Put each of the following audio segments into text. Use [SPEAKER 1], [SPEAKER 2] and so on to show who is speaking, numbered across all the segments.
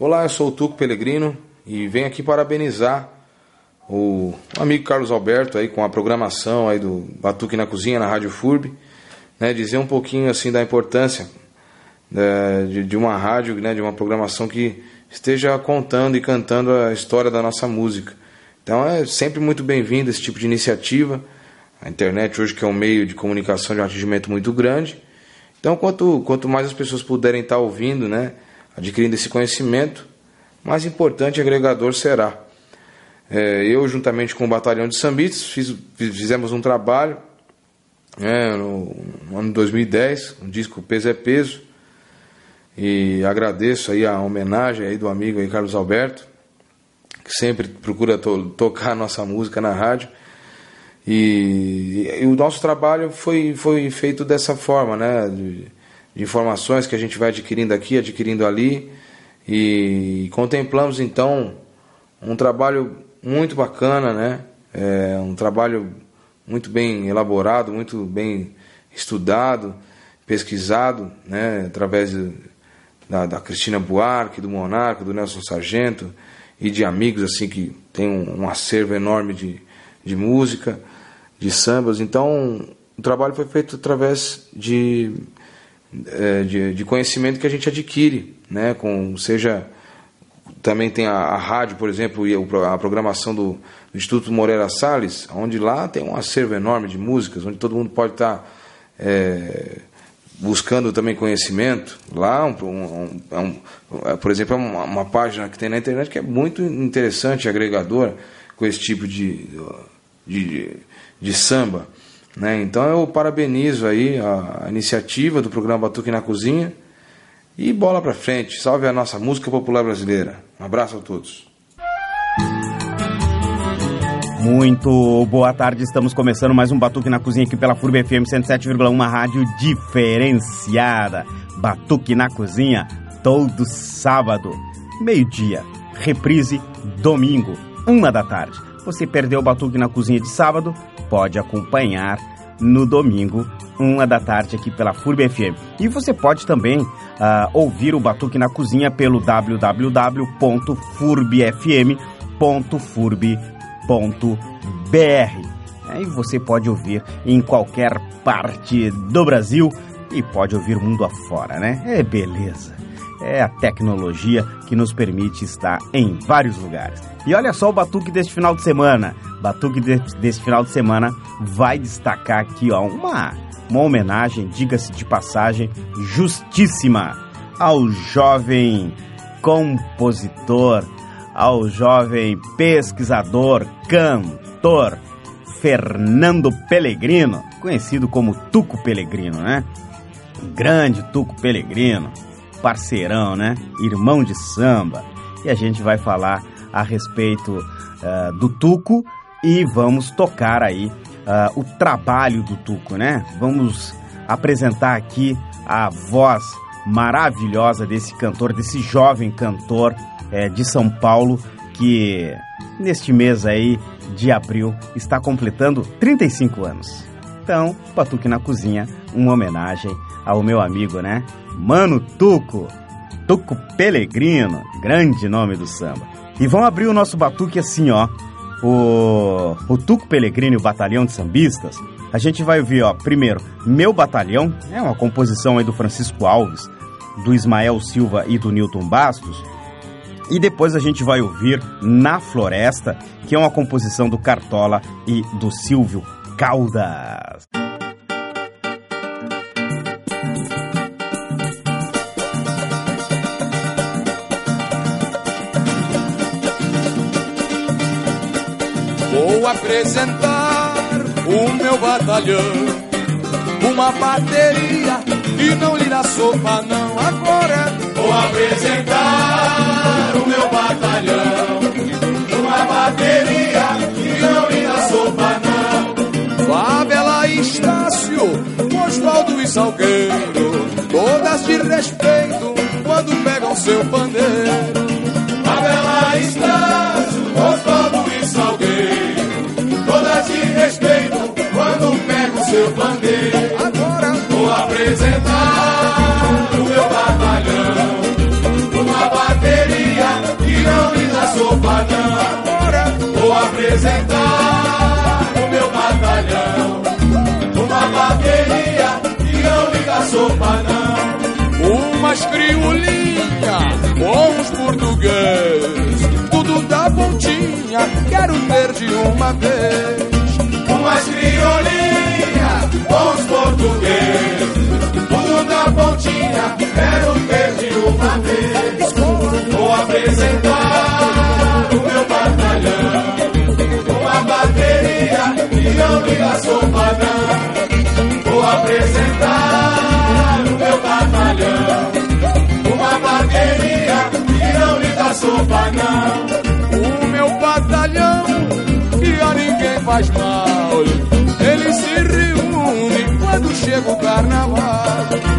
[SPEAKER 1] Olá, eu sou o Tuco Pelegrino e venho aqui parabenizar o amigo Carlos Alberto aí com a programação aí do Batuque na Cozinha na Rádio FURB, né, dizer um pouquinho assim da importância né, de, de, uma rádio, né, de uma programação que esteja contando e cantando a história da nossa música. Então é sempre muito bem-vindo esse tipo de iniciativa. A internet hoje que é um meio de comunicação de um atingimento muito grande. Então quanto, quanto mais as pessoas puderem estar ouvindo, né, adquirindo esse conhecimento, mais importante agregador será. É, eu, juntamente com o Batalhão de Sambistas, fiz, fizemos um trabalho né, no, no, ano 2010, um disco Peso é Peso, e agradeço aí a homenagem aí do amigo aí Carlos Alberto, que sempre procura to, tocar nossa música na rádio. E, e, o nosso trabalho foi, foi feito dessa forma, né? De, de informações que a gente vai adquirindo aqui, adquirindo ali, e contemplamos então um trabalho muito bacana, né? É um trabalho muito bem elaborado, muito bem estudado, pesquisado, né? Através da, da Cristina Buarque, do Monarco, do Nelson Sargento e de amigos assim que tem um, um acervo enorme de, de música, de sambas. Então, o trabalho foi feito através de de, de, conhecimento que a gente adquire, né? Com, seja também tem a, a rádio, por exemplo, e a programação do, do, Instituto Moreira Salles, onde lá tem um acervo enorme de músicas, onde todo mundo pode estar é, buscando também conhecimento. Lá, um, um, é um, é, por exemplo, é uma, uma, página que tem na internet que é muito interessante, agregadora, com esse tipo de, de, de samba. Né? Então eu parabenizo aí a, iniciativa do programa Batuque na Cozinha e bola para frente. Salve a nossa música popular brasileira. Um abraço a todos.
[SPEAKER 2] Muito boa tarde, estamos começando mais um Batuque na Cozinha aqui pela FURB FM 107,1, rádio diferenciada. Batuque na Cozinha, todo sábado, meio-dia. Reprise, domingo, uma da tarde. Você perdeu o Batuque na Cozinha de sábado? Pode acompanhar no domingo, uma da tarde, aqui pela FURB FM. E você pode também uh, ouvir o Batuque na Cozinha pelo www.furbfm.furb.br. Aí você pode ouvir em qualquer parte do Brasil e pode ouvir mundo afora, né? É beleza. É a tecnologia que nos permite estar em vários lugares. E olha só o batuque deste final de semana. Batuque deste final de semana vai destacar aqui ó, uma, uma homenagem, diga-se de passagem, justíssima ao jovem compositor, ao jovem pesquisador, cantor Fernando Pellegrino, conhecido como Tuco Pellegrino, né? Grande Tuco Pellegrino, parceirão, né? Irmão de samba. E a gente vai falar a respeito uh, do Tuco e vamos tocar aí uh, o trabalho do Tuco, né? Vamos apresentar aqui a voz maravilhosa desse cantor, desse jovem cantor é, de São Paulo que neste mês aí de abril está completando 35 anos. Então, Batuque na Cozinha, uma homenagem ao meu amigo, né? Mano Tuco, Tuco Pelegrino, grande nome do samba. E vão abrir o nosso batuque assim, ó. O, o Tuco Pelegrino e o Batalhão de Sambistas. A gente vai ouvir, ó, primeiro, Meu Batalhão, é uma composição aí do Francisco Alves, do Ismael Silva e do Newton Bastos. E depois a gente vai ouvir Na Floresta, que é uma composição do Cartola e do Silvio Caldas.
[SPEAKER 3] Apresentar o meu batalhão, uma bateria que não lhe dá sopa não. Agora vou apresentar o meu batalhão, uma bateria que não lhe dá sopa não. Fábela Estácio, Oswaldo e Salgueiro, todas de respeito quando pegam seu pandeiro. Fábela Estácio, seu pandeiro. Agora vou apresentar o meu batalhão, uma bateria.
[SPEAKER 1] sopa não. Agora vou apresentar o meu batalhão. Uma bateria que não liga sopa não. Umas criolinhas com os portugueses. Tudo da pontinha, quero ter de uma vez. Umas criolinhas os portugueses. Tudo da pontinha, quero ter de uma vez. Vou apresentar o meu batalhão. Uma bateria que não liga sopa não. Vou apresentar o meu batalhão. Uma bateria que não liga sopa não. O meu batalhão que a ninguém faz mal. Chega o carnaval.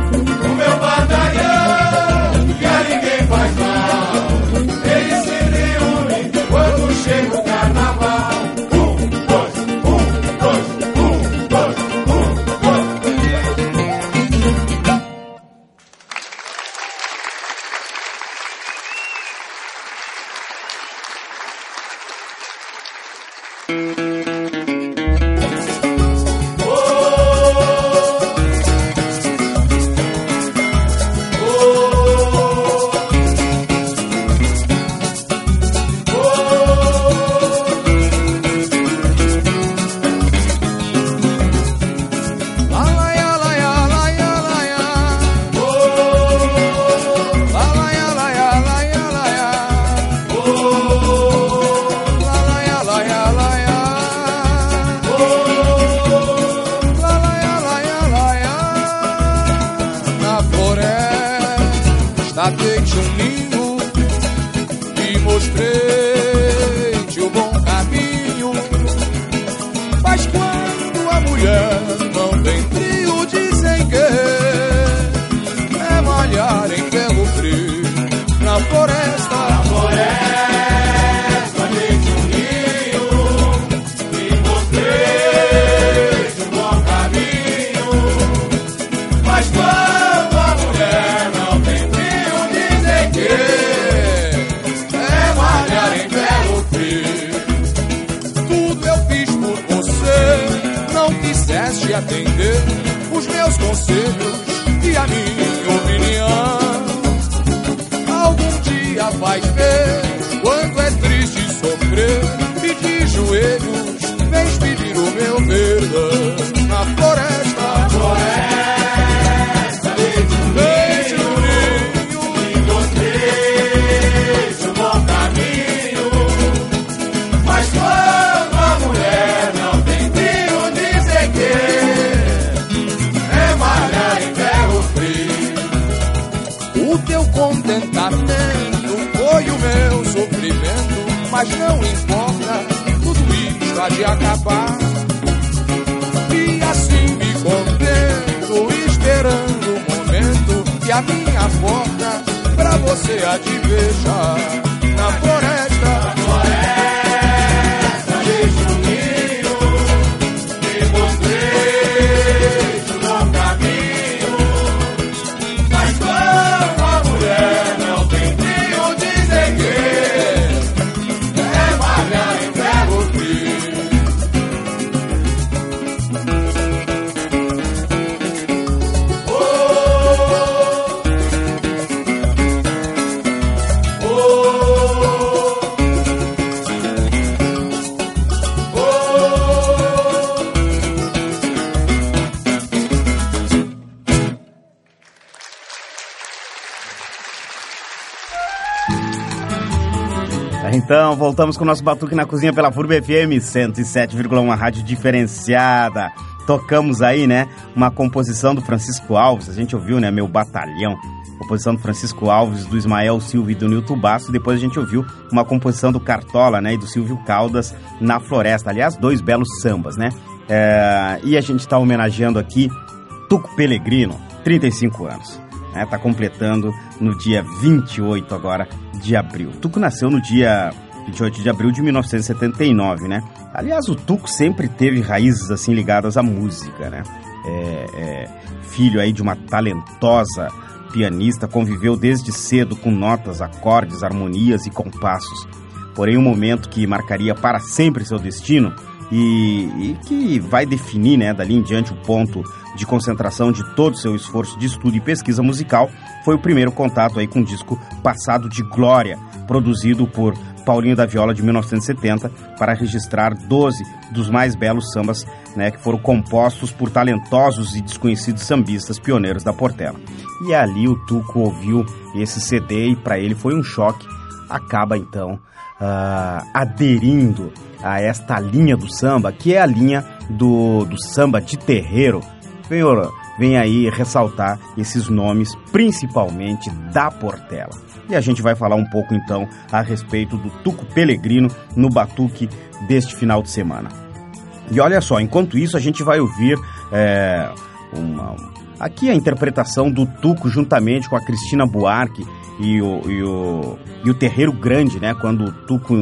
[SPEAKER 1] Atender os meus conselhos e a minha a minha porta pra você há de fechar. Na floresta,
[SPEAKER 2] Então, voltamos com o nosso Batuque na Cozinha pela FURB FM 107,1, rádio diferenciada. Tocamos aí, né, uma composição do Francisco Alves, a gente ouviu, né, Meu Batalhão. Composição do Francisco Alves, do Ismael Silva e do Nilton Basso. Depois a gente ouviu uma composição do Cartola, né, e do Silvio Caldas, Na Floresta. Aliás, dois belos sambas, né? É, e a gente está homenageando aqui Tuco Pellegrino, 35 anos. Né, tá completando no dia 28 agora de abril. Tuco nasceu no dia 28 de abril de 1979, né? Aliás, o Tuco sempre teve raízes assim ligadas à música, né? É, é, filho aí de uma talentosa pianista, conviveu desde cedo com notas, acordes, harmonias e compassos. porém um momento que marcaria para sempre seu destino e, e, que vai definir, né, dali em diante, o ponto de concentração de todo o seu esforço de estudo e pesquisa musical, foi o primeiro contato aí com o disco Passado de Glória, produzido por Paulinho da Viola de 1970 para registrar 12 dos mais belos sambas né, que foram compostos por talentosos e desconhecidos sambistas pioneiros da Portela. E ali o Tuco ouviu esse CD e para ele foi um choque. Acaba então uh, aderindo a esta linha do samba, que é a linha do, do samba de terreiro. Vem, vem aí ressaltar esses nomes, principalmente da Portela. E a gente vai falar um pouco então a respeito do Tuco Pelegrino no Batuque deste final de semana. E olha só, enquanto isso a gente vai ouvir é, uma, aqui a interpretação do Tuco juntamente com a Cristina Buarque e o, e o, e o Terreiro Grande, né? Quando o Tuco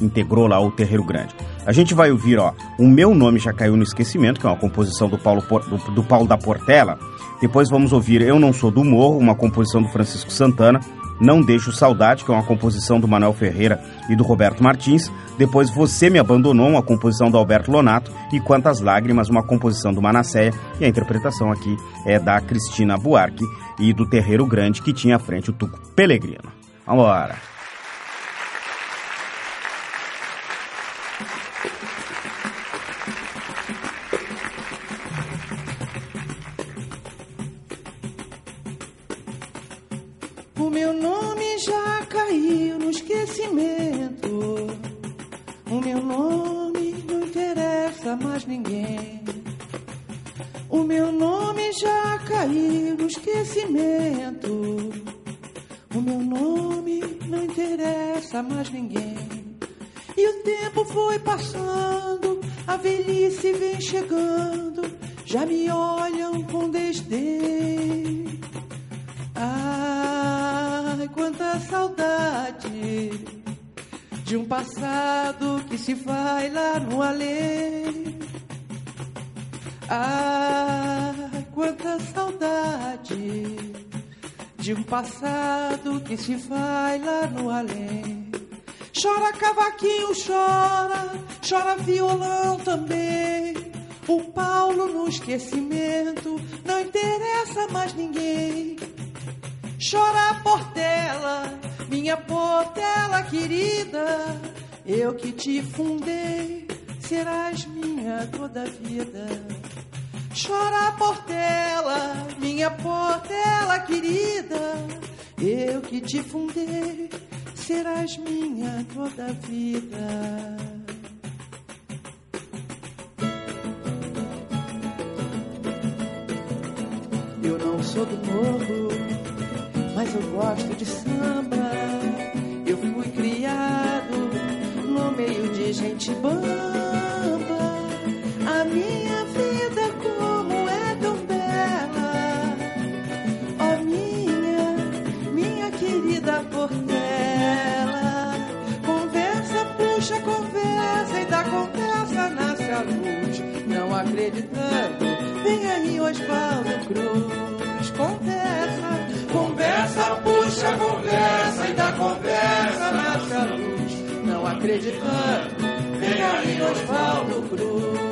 [SPEAKER 2] integrou lá o Terreiro Grande. A gente vai ouvir, ó, O Meu Nome Já Caiu no Esquecimento, que é uma composição do Paulo, do, do Paulo da Portela. Depois vamos ouvir Eu Não Sou do Morro, uma composição do Francisco Santana. Não Deixo Saudade, que é uma composição do Manuel Ferreira e do Roberto Martins. Depois Você Me Abandonou, uma composição do Alberto Lonato. E Quantas Lágrimas, uma composição do Manasséia. E a interpretação aqui é da Cristina Buarque e do Terreiro Grande, que tinha à frente o Tuco Pelegrino. Vamos embora!
[SPEAKER 4] Esquecimento, não interessa mais ninguém. Chora Portela, minha Portela querida, eu que te fundei, serás minha toda vida. Chora Portela, minha Portela querida, eu que te fundei, serás minha toda vida. Não sou do morro mas eu gosto de samba. Eu fui criado no meio de gente bamba. A minha vida como é tão bela. Oh, minha, minha querida Portela. Conversa, puxa, conversa e da conversa nasce a luz. Não acreditando, vem aí Oswaldo Cruz. Conversa Conversa, puxa conversa e da conversa nasce a luz. Não acreditando, vem aí Oswaldo Cruz.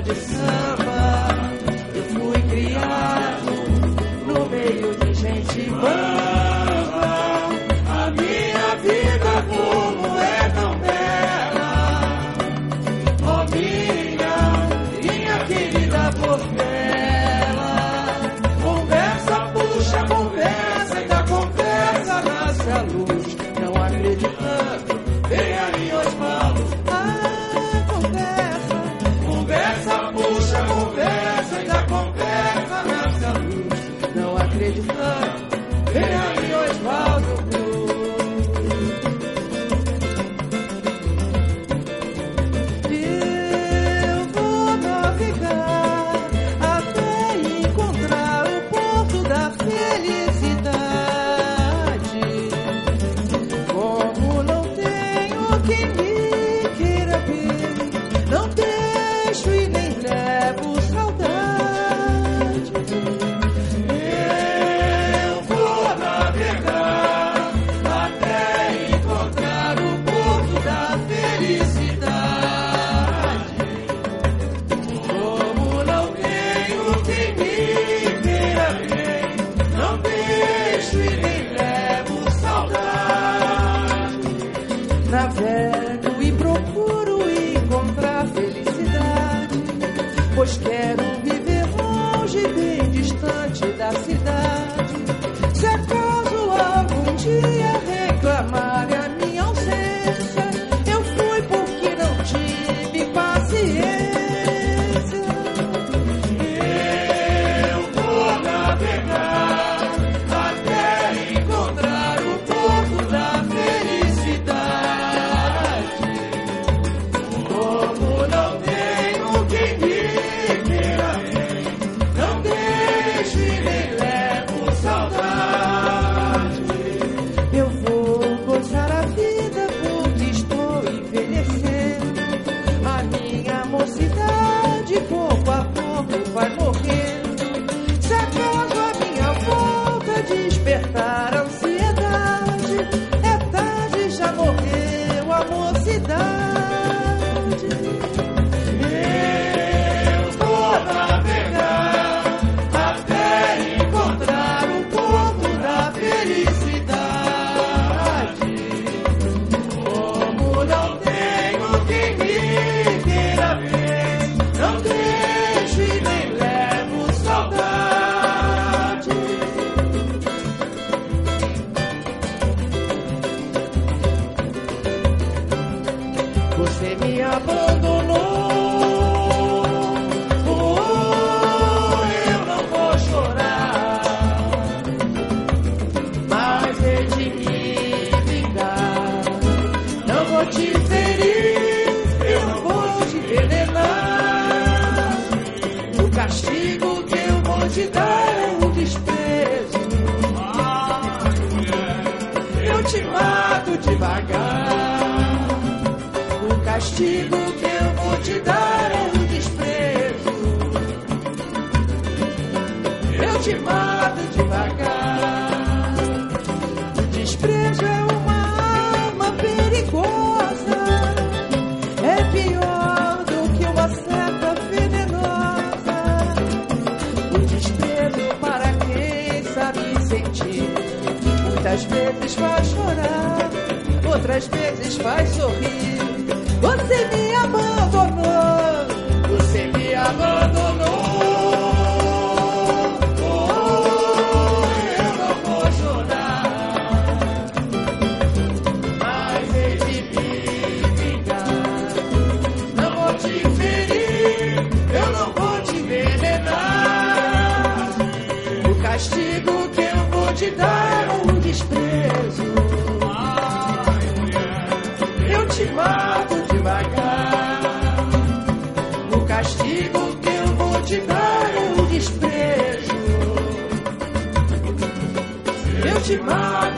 [SPEAKER 4] Gosto de samba. Eu fui criado no meio de gente boa. Te mato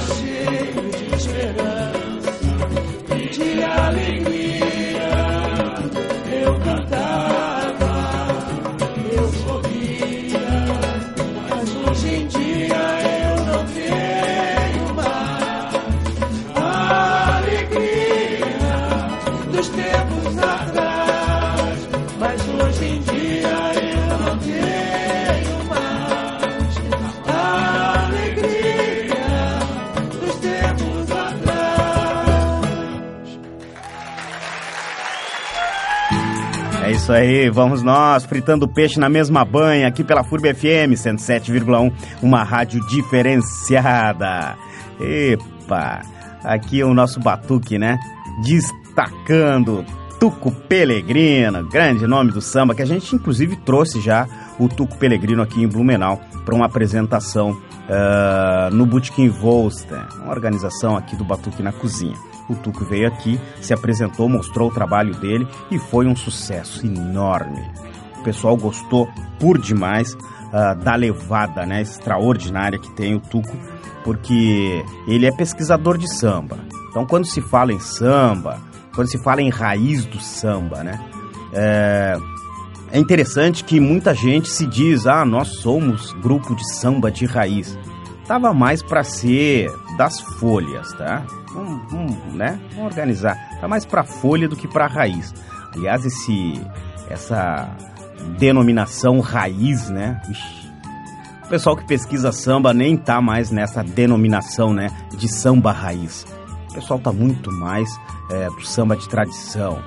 [SPEAKER 4] 心
[SPEAKER 2] isso aí, vamos nós, fritando peixe na mesma banha, aqui pela FURB FM 107,1, uma rádio diferenciada. Epa, aqui é o nosso batuque, né? Destacando Tuco Pelegrino, grande nome do samba, que a gente inclusive trouxe já o Tuco Pelegrino aqui em Blumenau para uma apresentação uh, no Botequim Volster, uma organização aqui do Batuque na Cozinha. O Tuco veio aqui, se apresentou, mostrou o trabalho dele e foi um sucesso enorme. O pessoal gostou por demais uh, da levada né, extraordinária que tem o Tuco, porque ele é pesquisador de samba. Então, quando se fala em samba, quando se fala em raiz do samba, né? É, é interessante que muita gente se diz, ah, nós somos grupo de samba de raiz. Tava mais para ser das folhas, tá? Vamos, vamos, né? Vamos organizar. Tá mais para folha do que para raiz. Aliás, esse essa denominação raiz, né? Ixi, o pessoal que pesquisa samba nem tá mais nessa denominação, né? De samba raiz. O pessoal tá muito mais é, do samba de tradição.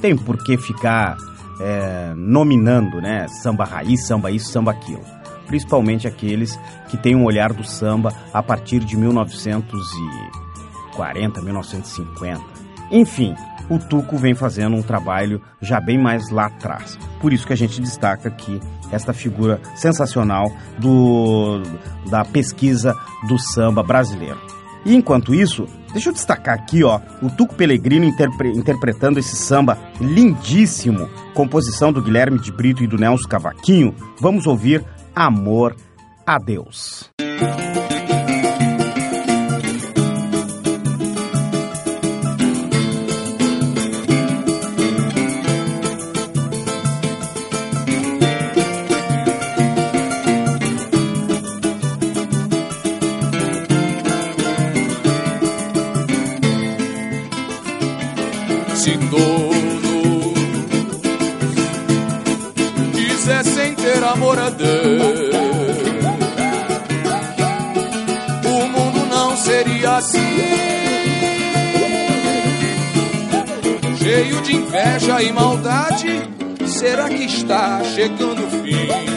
[SPEAKER 2] Tem por que ficar é, nominando, né? Samba raiz, samba isso, samba aquilo. Principalmente aqueles que têm um olhar do samba a partir de 1940, 1950. Enfim, o Tuco vem fazendo um trabalho já bem mais lá atrás. Por isso que a gente destaca aqui esta figura sensacional do, da pesquisa do samba brasileiro. E enquanto isso, deixa eu destacar aqui, ó, o Tuco Pellegrino interpre interpretando esse samba lindíssimo, composição do Guilherme de Brito e do Nelson Cavaquinho. Vamos ouvir Amor a Deus.
[SPEAKER 1] Inveja e maldade. Será que está chegando o fim?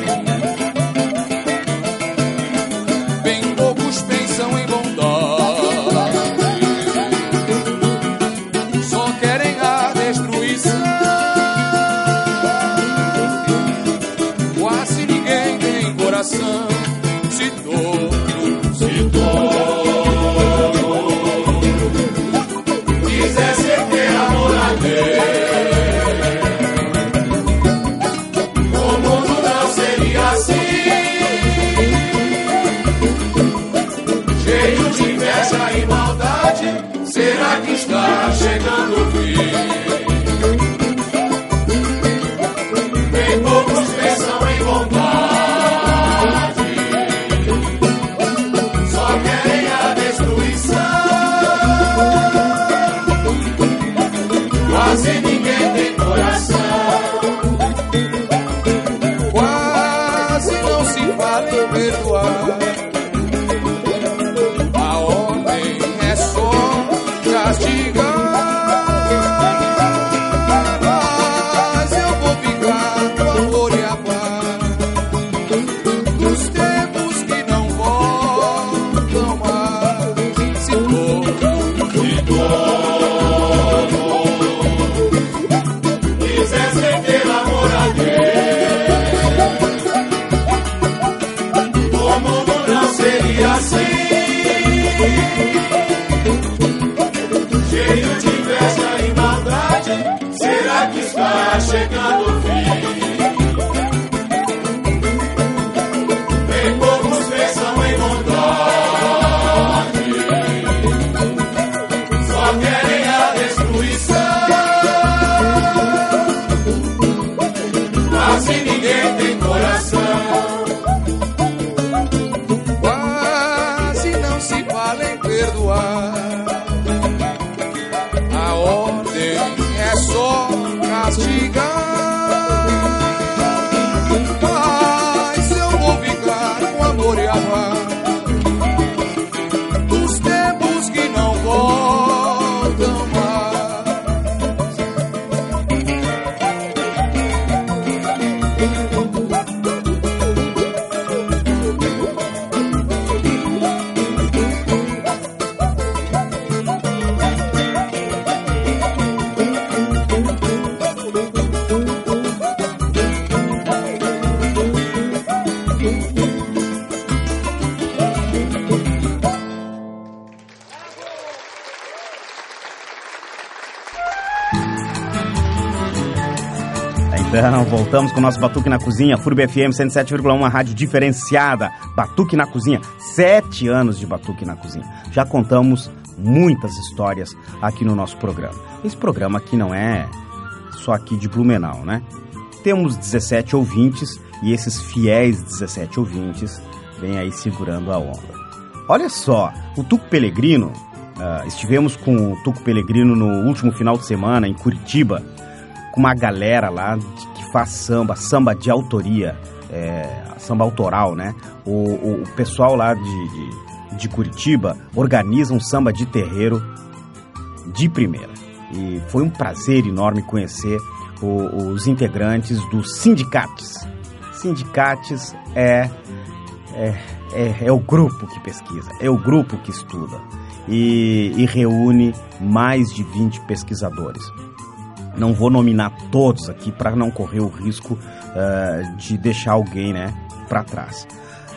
[SPEAKER 2] chegando. Voltamos com o nosso Batuque na Cozinha, FURB FM 107,1, rádio diferenciada. Batuque na Cozinha, sete anos de Batuque na Cozinha. Já contamos muitas histórias aqui no nosso programa. Esse programa aqui não é só aqui de Blumenau, né? Temos 17 ouvintes e esses fiéis 17 ouvintes vêm aí segurando a onda. Olha só, o Tuco Pelegrino, uh, estivemos com o Tuco Pelegrino no último final de semana em Curitiba, com uma galera lá faz samba, samba de autoria, é, samba autoral, né? O, o, pessoal lá de, de, de, Curitiba organiza um samba de terreiro de primeira. E foi um prazer enorme conhecer o, os integrantes dos sindicatos. Sindicatos é, é, é, é, o grupo que pesquisa, é o grupo que estuda e, e reúne mais de 20 pesquisadores. Não vou nominar todos aqui para não correr o risco uh, de deixar alguém né, para trás.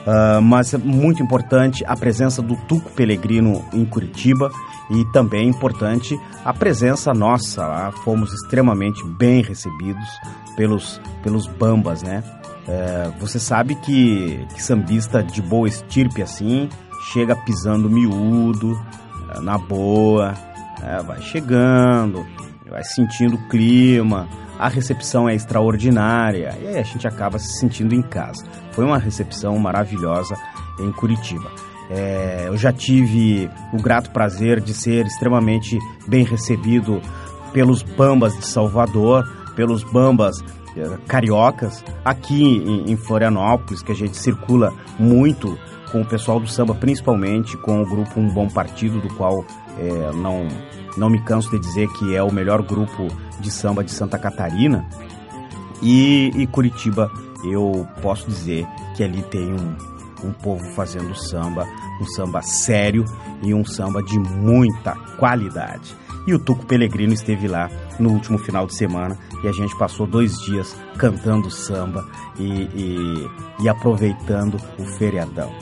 [SPEAKER 2] Uh, mas é muito importante a presença do Tuco Pelegrino em Curitiba e também importante a presença nossa lá. Fomos extremamente bem recebidos pelos, pelos bambas, né? Uh, você sabe que, que sambista de boa estirpe assim chega pisando miúdo, na boa, vai chegando, vai sentindo o clima, a recepção é extraordinária e aí a gente acaba se sentindo em casa. Foi uma recepção maravilhosa em Curitiba. É, eu já tive o grato prazer de ser extremamente bem recebido pelos bambas de Salvador, pelos bambas é, cariocas, aqui em, em Florianópolis, que a gente circula muito com o pessoal do samba, principalmente com o grupo Um Bom Partido, do qual é, não, não me canso de dizer que é o melhor grupo de samba de Santa Catarina. E, e Curitiba, eu posso dizer que ali tem um, um povo fazendo samba, um samba sério e um samba de muita qualidade. E o Tuco Pelegrino esteve lá no último final de semana e a gente passou dois dias cantando samba e, e, e aproveitando o feriadão.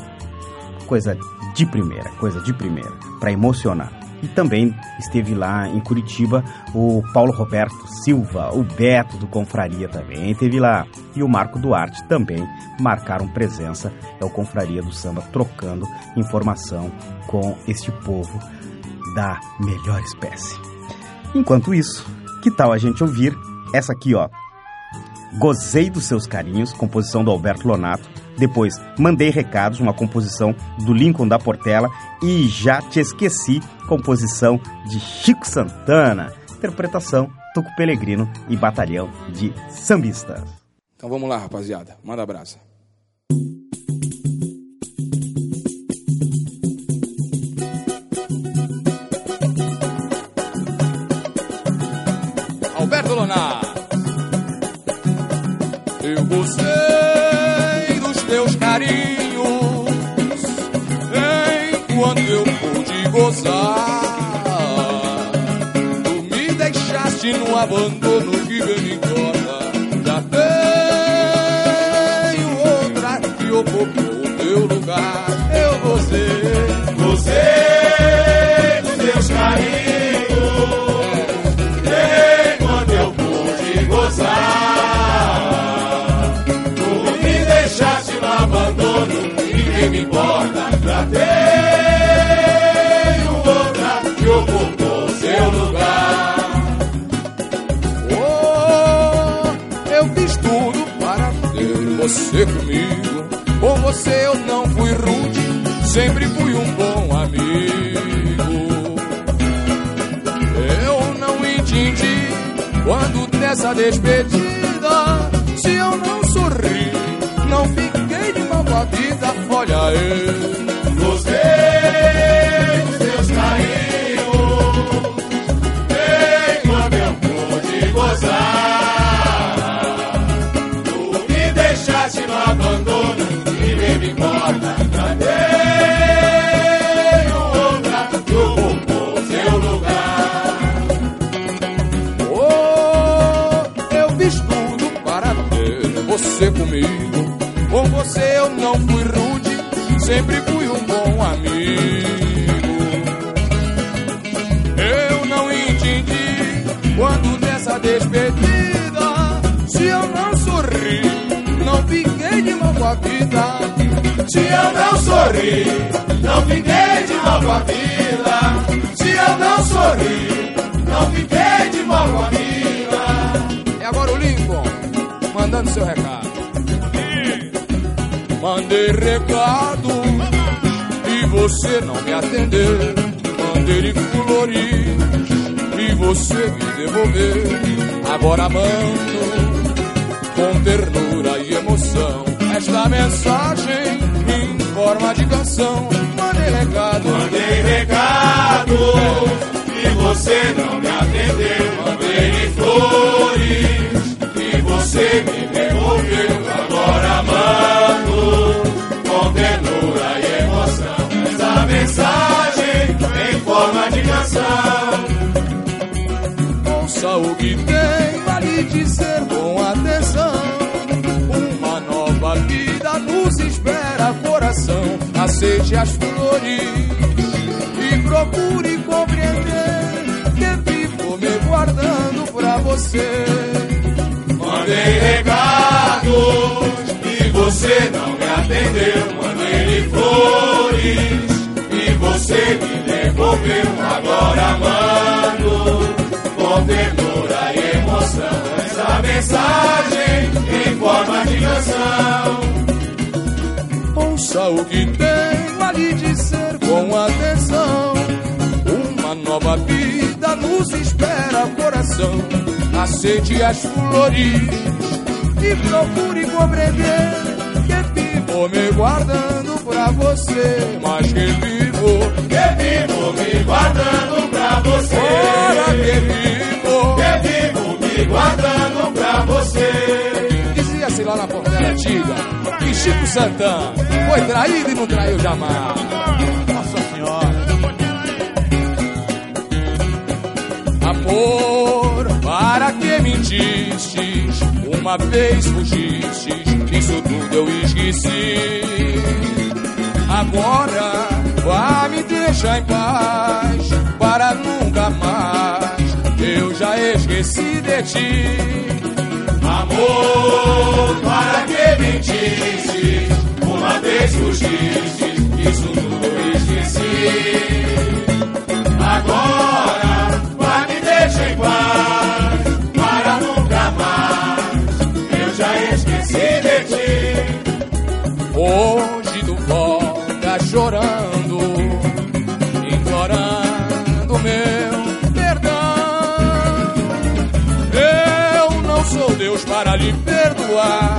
[SPEAKER 2] Coisa de primeira, coisa de primeira, para emocionar. E também esteve lá em Curitiba o Paulo Roberto Silva, o Beto do Confraria também esteve lá. E o Marco Duarte também marcaram presença. É o Confraria do Samba trocando informação com este povo da melhor espécie. Enquanto isso, que tal a gente ouvir essa aqui, ó? Gozei dos seus carinhos, composição do Alberto Lonato. Depois, mandei recados, uma composição do Lincoln da Portela. E já te esqueci, composição de Chico Santana. Interpretação Tuco Pelegrino e Batalhão de Sambistas.
[SPEAKER 5] Então vamos lá, rapaziada. Manda abraço.
[SPEAKER 1] Alberto Lonato. Eu gostei dos teus carinhos enquanto eu pude gozar. Tu me deixaste no abandono que bem me importa. Já tenho outra que ocupou o teu lugar. Eu gostei, gostei ninguém me importa. Já tenho outra que ocupou seu lugar. Oh, eu fiz tudo para ter você comigo. Com você eu não fui rude, sempre fui um bom amigo. Eu não entendi quando dessa despedida, não fui rude sempre fui um bom amigo. Eu não entendi quando dessa despedida, se eu
[SPEAKER 6] fiquei de mal com a vida. Se eu não sorri, não fiquei de mal com a vida. Se eu não sorri, não fiquei de mal com a vida.
[SPEAKER 1] E agora o Lincoln, mandando seu recado. Mandei recado e você não me atendeu. Mandei flores e você me devolveu. Agora mando com ternura e emoção esta mensagem em forma de canção. Mandei recado,
[SPEAKER 6] mandei recado e você não me atendeu. Mandei flores e você me devolveu. Agora mando forma de canção.
[SPEAKER 1] Ouça o que tem a lhe dizer com atenção. Uma nova vida nos espera, coração. Aceite as flores e procure compreender que vivo me guardando pra você.
[SPEAKER 6] Mandei recados e você não me atendeu. Mandei flores você me devolveu. Agora mando com ternura e emoção. Essa mensagem em forma de canção.
[SPEAKER 1] Ouça o que tenho a lhe dizer com atenção. Uma nova vida nos espera, coração. Aceite as flores e procure compreender que vivo me guardando pra você. Mas que vivo,
[SPEAKER 6] que vivo me guardando pra você.
[SPEAKER 1] Ora que vivo,
[SPEAKER 6] que vivo me guardando pra você.
[SPEAKER 1] Dizia-se lá na portela antiga que Chico Santana foi traído e não traiu jamais. Nossa Senhora. Amor, para que mentistes? Uma vez fugistes, isso tudo eu esqueci. Agora vá me deixar em paz, para nunca mais. Eu já esqueci de ti.
[SPEAKER 6] Amor, para que mentiste? Uma vez fugiste, isso tudo esqueci. Agora,
[SPEAKER 1] chorando, implorando meu perdão. Eu não sou Deus para lhe perdoar.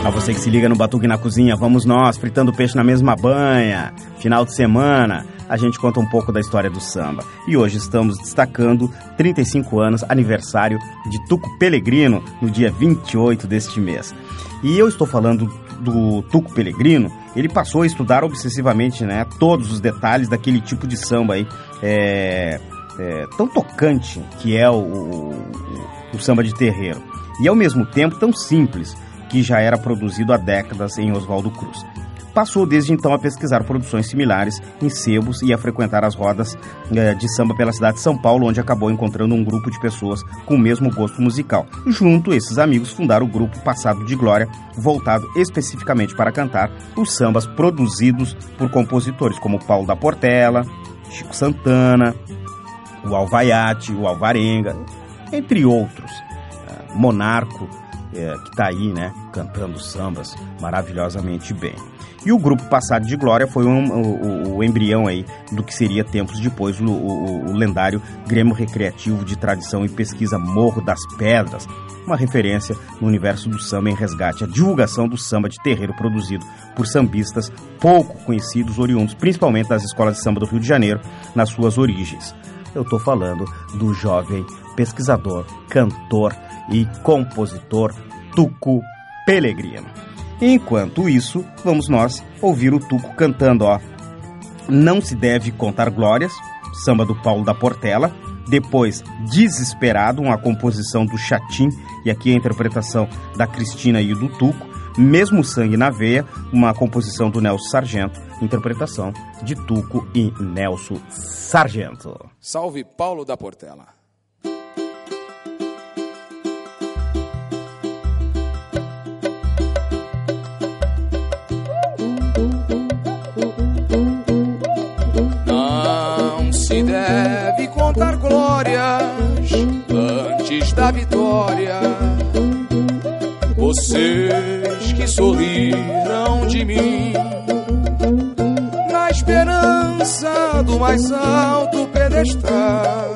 [SPEAKER 2] Pra você que se liga no Batuque na Cozinha, vamos nós, fritando peixe na mesma banha. Final de semana, a gente conta um pouco da história do samba. E hoje estamos destacando 35 anos, aniversário de Tuco Pelegrino, no dia 28 deste mês. E eu estou falando do Tuco Pelegrino, ele passou a estudar obsessivamente né, todos os detalhes daquele tipo de samba aí, é, é, tão tocante que é o, o, o samba de terreiro. E ao mesmo tempo tão simples, que já era produzido há décadas em Oswaldo Cruz. Passou desde então a pesquisar produções similares em sebos e a frequentar as rodas eh, de samba pela cidade de São Paulo, onde acabou encontrando um grupo de pessoas com o mesmo gosto musical. Junto, esses amigos fundaram o grupo Passado de Glória, voltado especificamente para cantar os sambas produzidos por compositores como Paulo da Portela, Chico Santana, o Alvaiate, o Alvarenga, entre outros. Monarco é, que está aí, né, cantando sambas maravilhosamente bem. E o grupo Passado de Glória foi um, o, o, embrião aí do que seria tempos depois o, o, o, lendário Grêmio Recreativo de Tradição e Pesquisa Morro das Pedras, uma referência no universo do samba em resgate, a divulgação do samba de terreiro produzido por sambistas pouco conhecidos, oriundos principalmente das escolas de samba do Rio de Janeiro, nas suas origens. Eu estou falando do jovem pesquisador, cantor e compositor Tuco Pelegrino. Enquanto isso, vamos nós ouvir o Tuco cantando, ó. Não se deve contar glórias, samba do Paulo da Portela. Depois, Desesperado, uma composição do Chatim, e aqui a interpretação da Cristina e do Tuco. Mesmo Sangue na Veia, uma composição do Nelson Sargento, interpretação de Tuco e Nelson Sargento.
[SPEAKER 1] Salve Paulo da Portela. Da vitória. Vocês que sorriram de mim, na esperança do mais alto pedestal.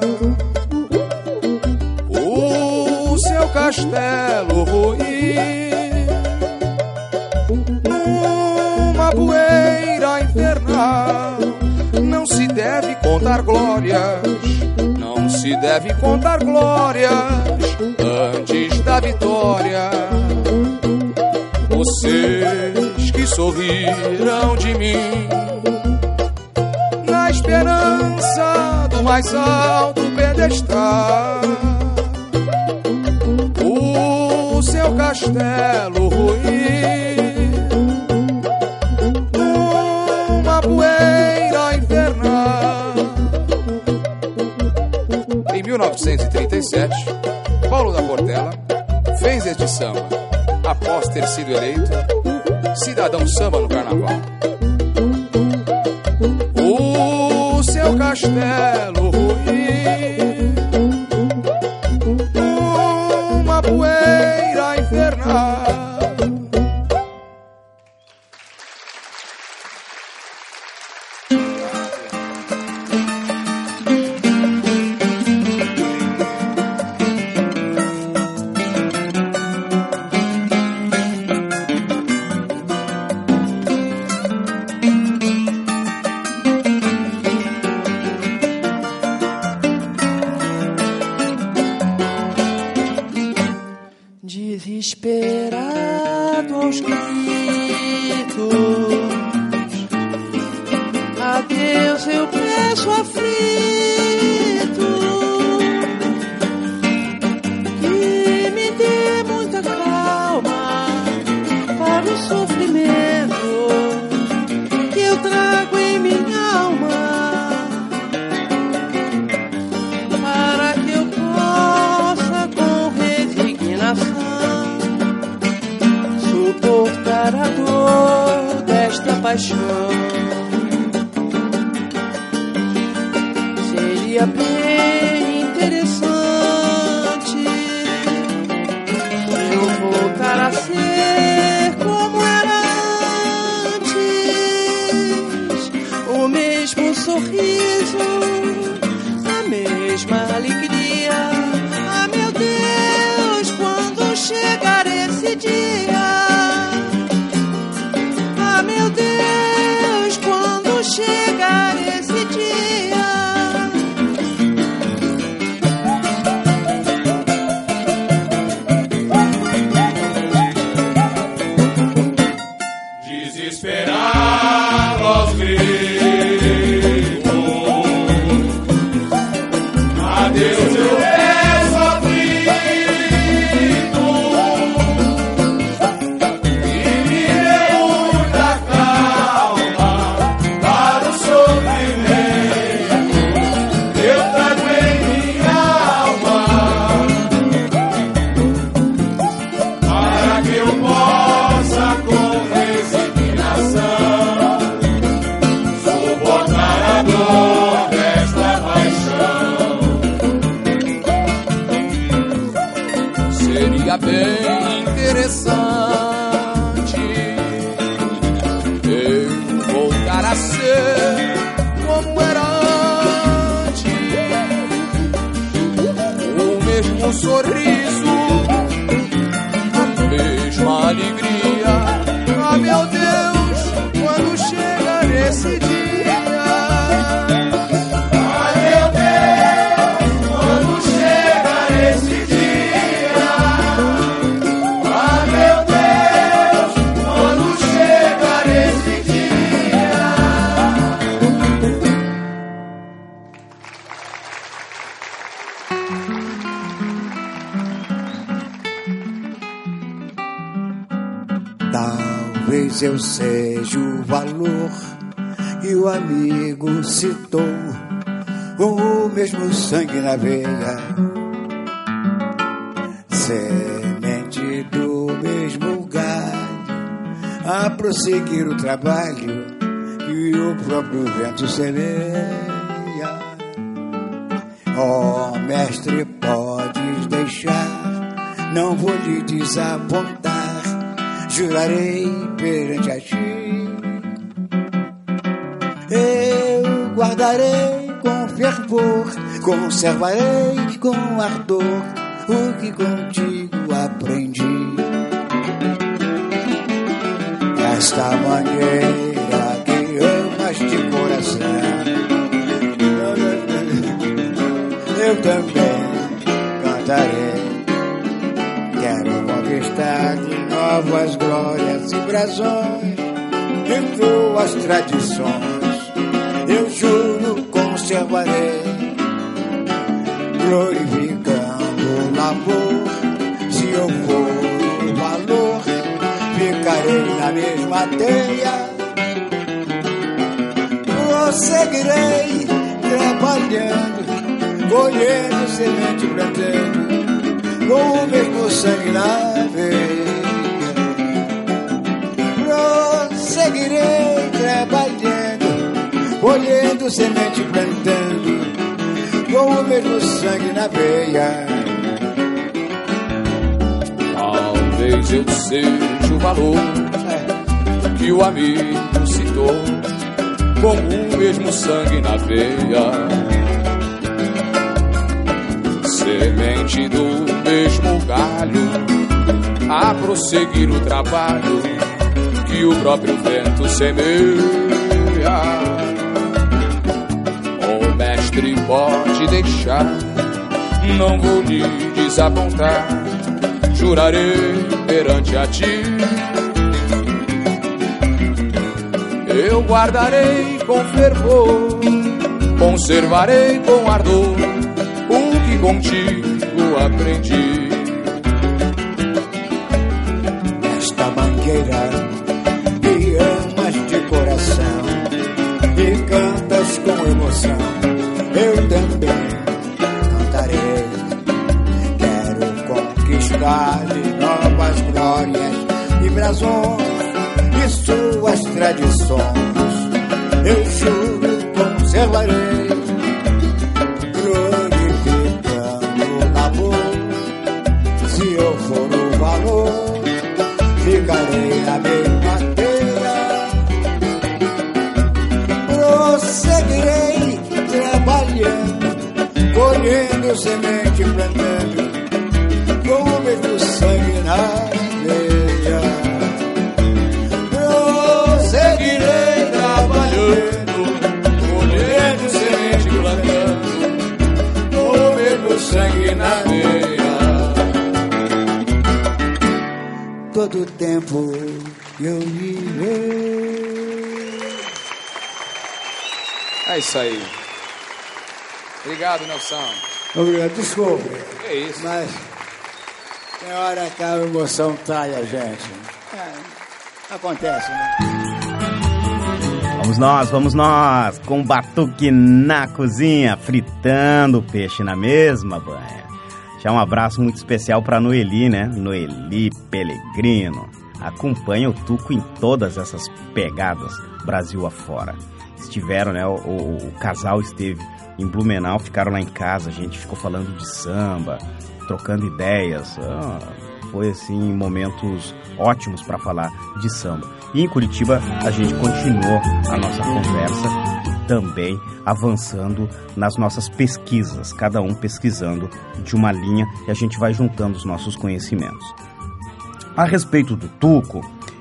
[SPEAKER 1] O seu castelo ruir numa poeira infernal. Não se deve contar glórias se deve contar glórias antes da vitória. Vocês que sorriram de mim, na esperança do mais alto pedestal, o seu castelo este samba após ter sido eleito cidadão samba no carnaval.
[SPEAKER 7] Sangue na veia, semente do mesmo galho, a prosseguir o trabalho que o próprio vento semeia. Oh, mestre, podes deixar, não vou lhe desapontar, jurarei perante a ti. Eu guardarei conservarei com ardor o que contigo aprendi. Desta maneira que amas de coração eu também cantarei. Quero conquistar de novas glórias e brasões de tuas tradições. Eu juro, conservarei, glorificando o labor. Se eu for o valor, ficarei na mesma teia. Prosseguirei trabalhando colhendo semente plantando, com o mesmo sangue na veia. Prosseguirei trabalhando, colhendo semente plantando, com o mesmo sangue na veia.
[SPEAKER 6] Talvez eu seja o valor que o amigo citou, com o mesmo sangue na veia semente do mesmo galho, a prosseguir o trabalho que o próprio vento semeia. O pode deixar, não vou lhe desapontar, jurarei perante a ti. Eu guardarei com fervor, conservarei com ardor contigo aprendi.
[SPEAKER 7] Esta mangueira me amas de coração e cantas com emoção. Tradições. Eu juro, conservarei
[SPEAKER 5] É isso aí. Obrigado, Nelson.
[SPEAKER 7] Obrigado, desculpe.
[SPEAKER 5] É isso.
[SPEAKER 7] Mas tem hora que a emoção trai a gente. É, acontece, né?
[SPEAKER 2] Vamos nós, vamos nós, com batuque na cozinha, fritando o peixe na mesma banha. Já um abraço muito especial para Noeli, né? Noeli Pellegrino. Acompanha o Tuco em todas essas pegadas Brasil afora. Estiveram, né? O, o, o casal esteve em Blumenau, ficaram lá em casa, a gente ficou falando de samba, trocando ideias. Ah, foi assim momentos ótimos para falar de samba. E em Curitiba a gente continuou a nossa conversa também avançando nas nossas pesquisas, cada um pesquisando de uma linha e a gente vai juntando os nossos conhecimentos. A respeito do Tuco,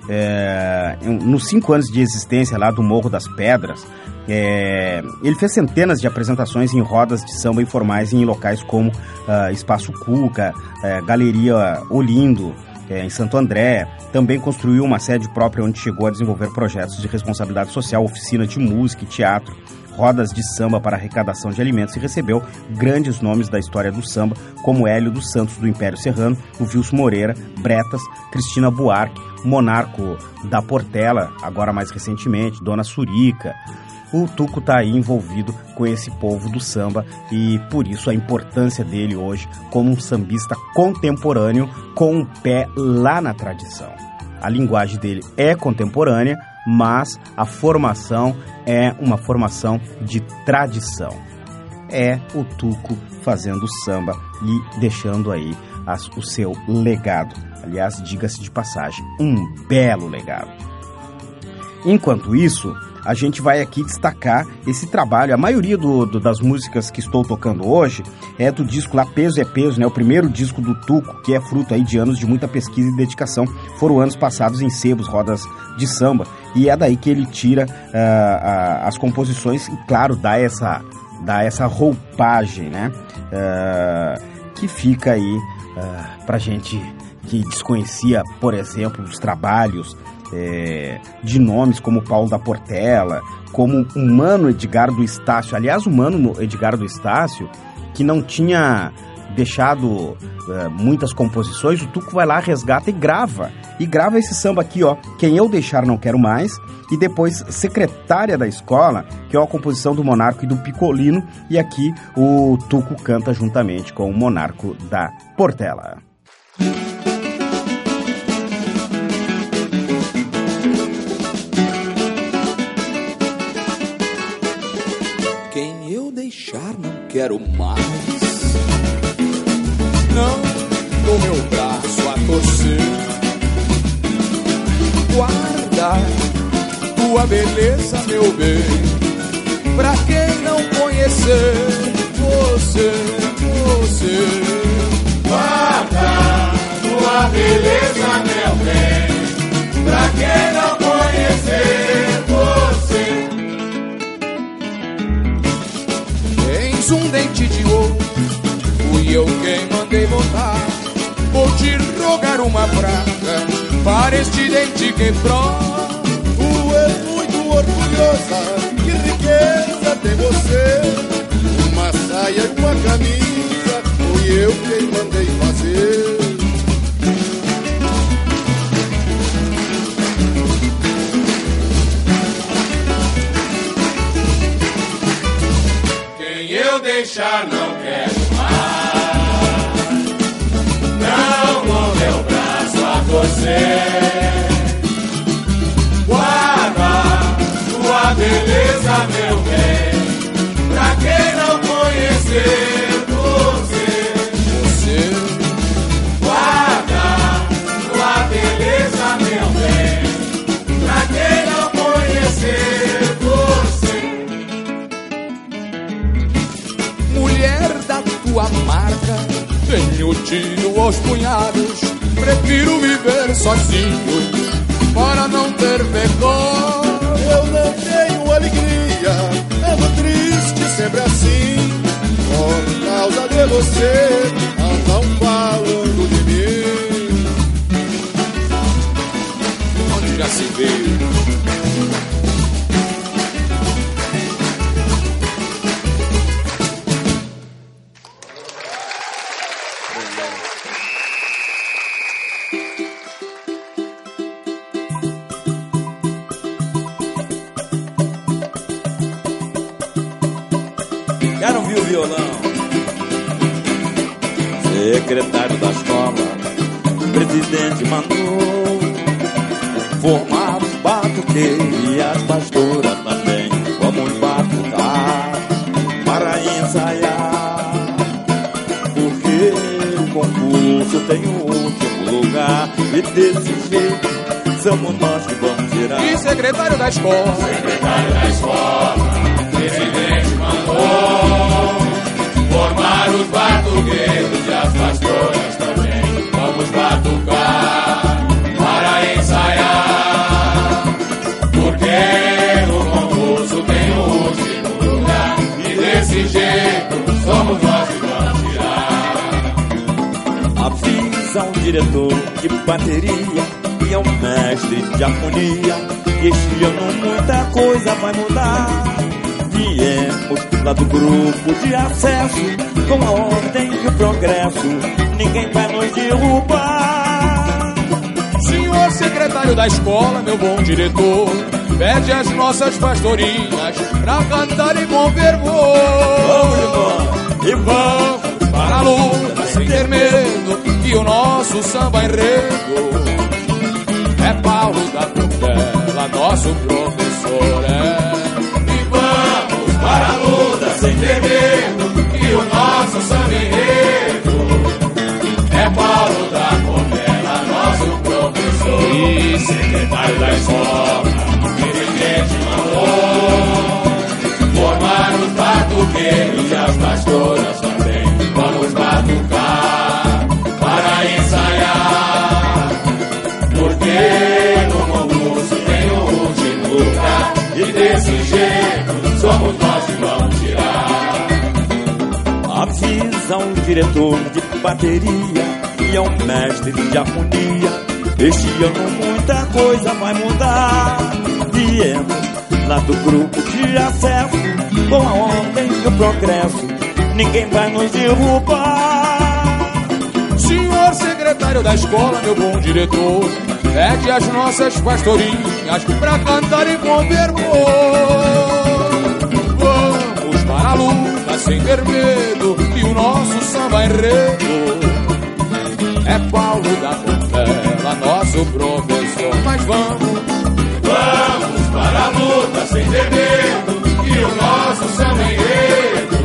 [SPEAKER 2] é, nos cinco anos de existência lá do Morro das Pedras, é, ele fez centenas de apresentações em rodas de samba informais em locais como uh, Espaço Cuca, uh, Galeria Olindo, é, em Santo André. Também construiu uma sede própria onde chegou a desenvolver projetos de responsabilidade social, oficina de música e teatro. Rodas de samba para arrecadação de alimentos e recebeu grandes nomes da história do samba, como Hélio dos Santos do Império Serrano, o Wilson Moreira, Bretas, Cristina Buarque, Monarco da Portela, agora mais recentemente, Dona Surica. O Tuco está aí envolvido com esse povo do samba e por isso a importância dele hoje como um sambista contemporâneo com um pé lá na tradição. A linguagem dele é contemporânea, mas a formação é uma formação de tradição. É o Tuco fazendo samba e deixando aí as, o seu legado. Aliás, diga-se de passagem, um belo legado. Enquanto isso, a gente vai aqui destacar esse trabalho. A maioria do, do, das músicas que estou tocando hoje é do disco lá Peso é Peso, né? O primeiro disco do Tuco, que é fruto aí de anos de muita pesquisa e dedicação. Foram anos passados em sebos, rodas de samba. E é daí que ele tira uh, uh, as composições e, claro, dá essa, dá essa roupagem, né? Uh, que fica aí uh, pra gente que desconhecia, por exemplo, os trabalhos é, de nomes como Paulo da Portela, como o Mano Edgar do Estácio. Aliás, o Mano Edgar do Estácio, que não tinha deixado é, muitas composições, o Tuco vai lá, resgata e grava. E grava esse samba aqui, ó, Quem Eu Deixar Não Quero Mais, e depois Secretária da Escola, que é uma composição do Monarco e do Picolino, e aqui o Tuco canta juntamente com o Monarco da Portela.
[SPEAKER 6] Quero mais. Não dou meu braço a torcer. Guarda tua beleza, meu bem, pra quem não conhecer você, você.
[SPEAKER 1] Guarda tua beleza, meu bem, pra quem não conhecer
[SPEAKER 6] dente de ouro. Fui eu quem mandei botar. Vou te rogar uma praga para este dente quebrou.
[SPEAKER 8] Tu és muito orgulhosa, que riqueza tem você. Uma saia e uma camisa, fui eu quem mandei fazer.
[SPEAKER 1] Deixar, não quero mais. Não com meu braço a torcer. Guarda tua beleza, meu bem, pra quem não conhecer.
[SPEAKER 6] Tua marca. Tenho tiro aos punhados, prefiro viver sozinho para não ter vergonha.
[SPEAKER 8] Eu não tenho alegria, ando triste sempre assim. Por causa de você, andam falando de mim.
[SPEAKER 6] Onde já se viu
[SPEAKER 9] secretário da escola, o presidente mandou formar os batuqueiros e as pastoras também. Vamos batucar para ensaiar, porque o concurso tem o último lugar. E desse jeito somos nós que vamos tirar.
[SPEAKER 6] E secretário da escola,
[SPEAKER 1] secretário da escola, presidente mandou formar os batuqueiros
[SPEAKER 9] diretor de bateria e é um mestre de harmonia. Este ano muita coisa vai mudar Viemos lá do grupo de acesso, com a ordem e o progresso, ninguém vai nos derrubar.
[SPEAKER 1] Senhor secretário da escola, meu bom diretor, pede as nossas pastorinhas pra cantarem com fervor.
[SPEAKER 9] Vamos, irmão,
[SPEAKER 1] E vamos para a luta sem ter medo, que o nosso samba enredo é Paulo da Portela, nosso professor. É. E vamos para a luta sem ter medo, que o nosso samba enredo é Paulo da Portela, nosso professor. E secretário da escola, dirigente mandou formar os batuqueiros e as pastoras Porque no concurso tem o último lugar. E desse jeito somos nós que vamos tirar.
[SPEAKER 9] avisa um diretor de bateria e é um mestre de harmonia. Este ano muita coisa vai mudar. Viemos lá do grupo de acesso, com a ordem e o progresso, ninguém vai nos derrubar.
[SPEAKER 1] Senhor secretário da escola, meu bom diretor, pede as nossas pastorinhas pra cantarem com fervor. Vamos para a luta sem ter medo, que o nosso samba enredo é Paulo da Portela, nosso professor. Mas vamos, vamos para a luta sem ter medo, que o nosso samba enredo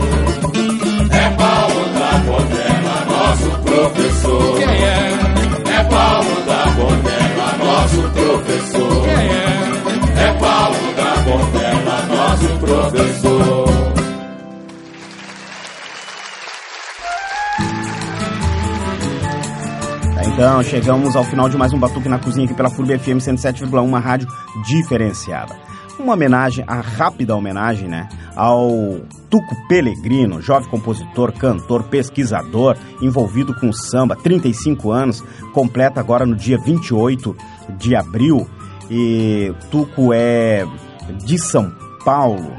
[SPEAKER 1] é Paulo da Portela, nosso professor. Quem é? É Paulo da professor. Quem é? É Paulo da Portela, nosso professor.
[SPEAKER 2] Tá, então, chegamos ao final de mais um Batuque na Cozinha aqui pela FURB FM 107,1, uma rádio diferenciada. Uma homenagem, a rápida homenagem, né, ao Tuco Pellegrino, jovem compositor, cantor, pesquisador, envolvido com samba, 35 anos, completa agora no dia 28 de abril. E Tuco é de São Paulo,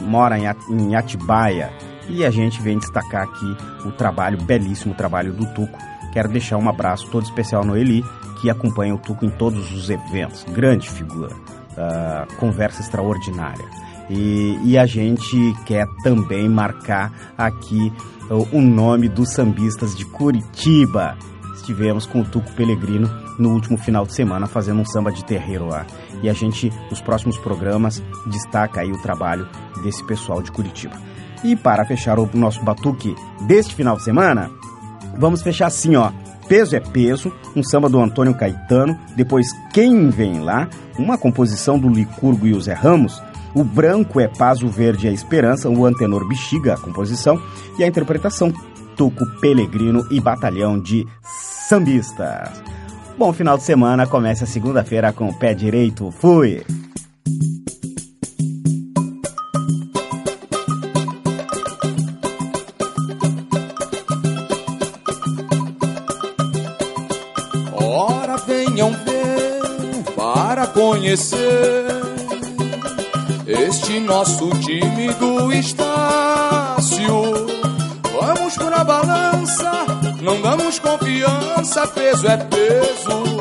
[SPEAKER 2] mora em At- em Atibaia, e a gente vem destacar aqui o trabalho, belíssimo trabalho do Tuco. Quero deixar um abraço todo especial no Eli, que acompanha o Tuco em todos os eventos. Grande figura, ah, conversa extraordinária. E, e a gente quer também marcar aqui o, o nome dos sambistas de Curitiba. Estivemos com o Tuco Pellegrino no último final de semana fazendo um samba de terreiro lá. E a gente, nos próximos programas, destaca aí o trabalho desse pessoal de Curitiba. E para fechar o nosso batuque deste final de semana, vamos fechar assim, ó. Peso é peso, um samba do Antônio Caetano, depois Quem Vem Lá, uma composição do Licurgo e o Zé Ramos, o branco é paz, o verde é esperança, o antenor bexiga, a composição, e a interpretação Tuco Pelegrino e Batalhão de Sambistas. Bom final de semana, comece a segunda-feira com o pé direito. Fui!
[SPEAKER 1] Conhecer este nosso time do Estácio. Vamos pra balança, não damos confiança, peso é peso,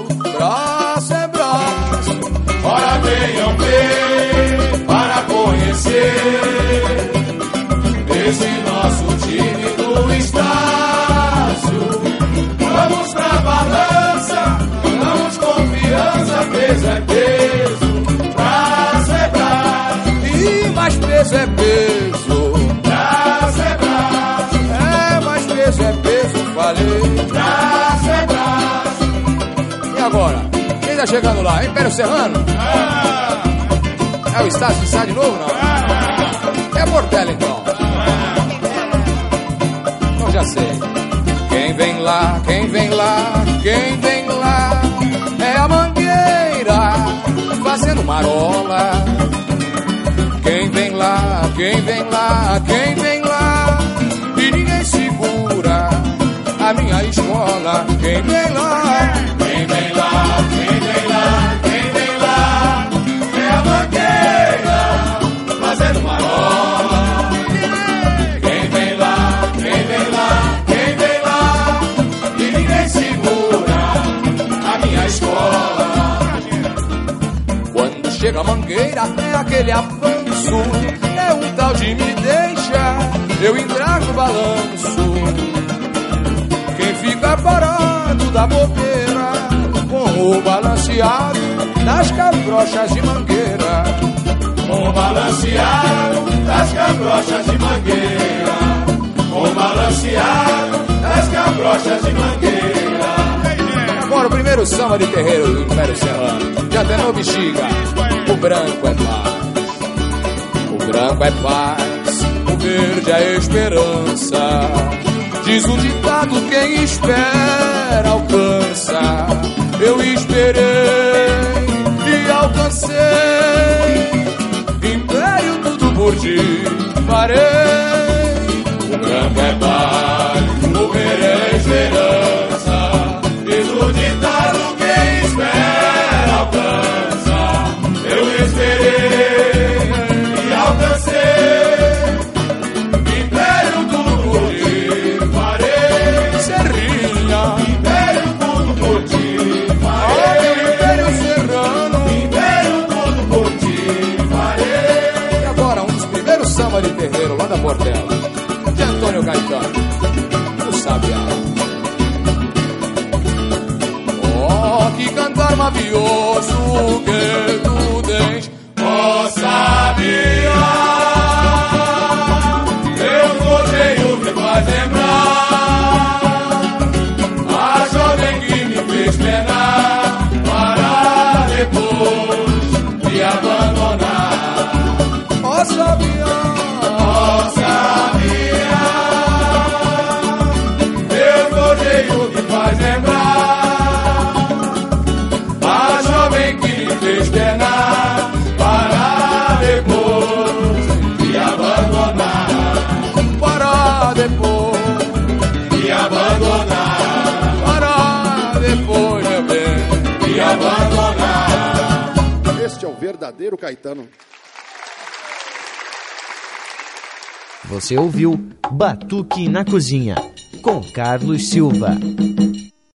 [SPEAKER 1] tá chegando lá? Império Serrano? É o Estácio que sai de novo, não? É Portela, então. Então já sei. Quem vem lá, quem vem lá, quem vem lá é a mangueira fazendo marola. Quem vem lá, quem vem lá, quem vem lá e ninguém segura a minha escola. Quem vem lá, mangueira, é aquele avanço, é um tal de me deixa, eu entrar no balanço. Quem fica parado da bobeira, com o balanceado das cabrochas de mangueira.
[SPEAKER 10] Com o balanceado das cabrochas de mangueira. Com o balanceado das cabrochas de mangueira.
[SPEAKER 1] Agora o primeiro samba de terreiro do Império Serrano. Já até no bexiga, o branco é paz. O branco é paz, o verde é esperança. Diz o ditado: quem espera alcança. Eu esperei e alcancei. Império, tudo por ti farei.
[SPEAKER 10] O branco é paz, o verde é esperança.
[SPEAKER 1] De terreiro lá da Portela, de Antônio Caetano, o Sabiá. Oh, que cantar mavioso que tu tens,
[SPEAKER 10] penar para depois me abandonar.
[SPEAKER 1] ó Sabiá.
[SPEAKER 8] Verdadeiro Caetano.
[SPEAKER 11] Você ouviu Batuque na Cozinha, com Carlos Silva.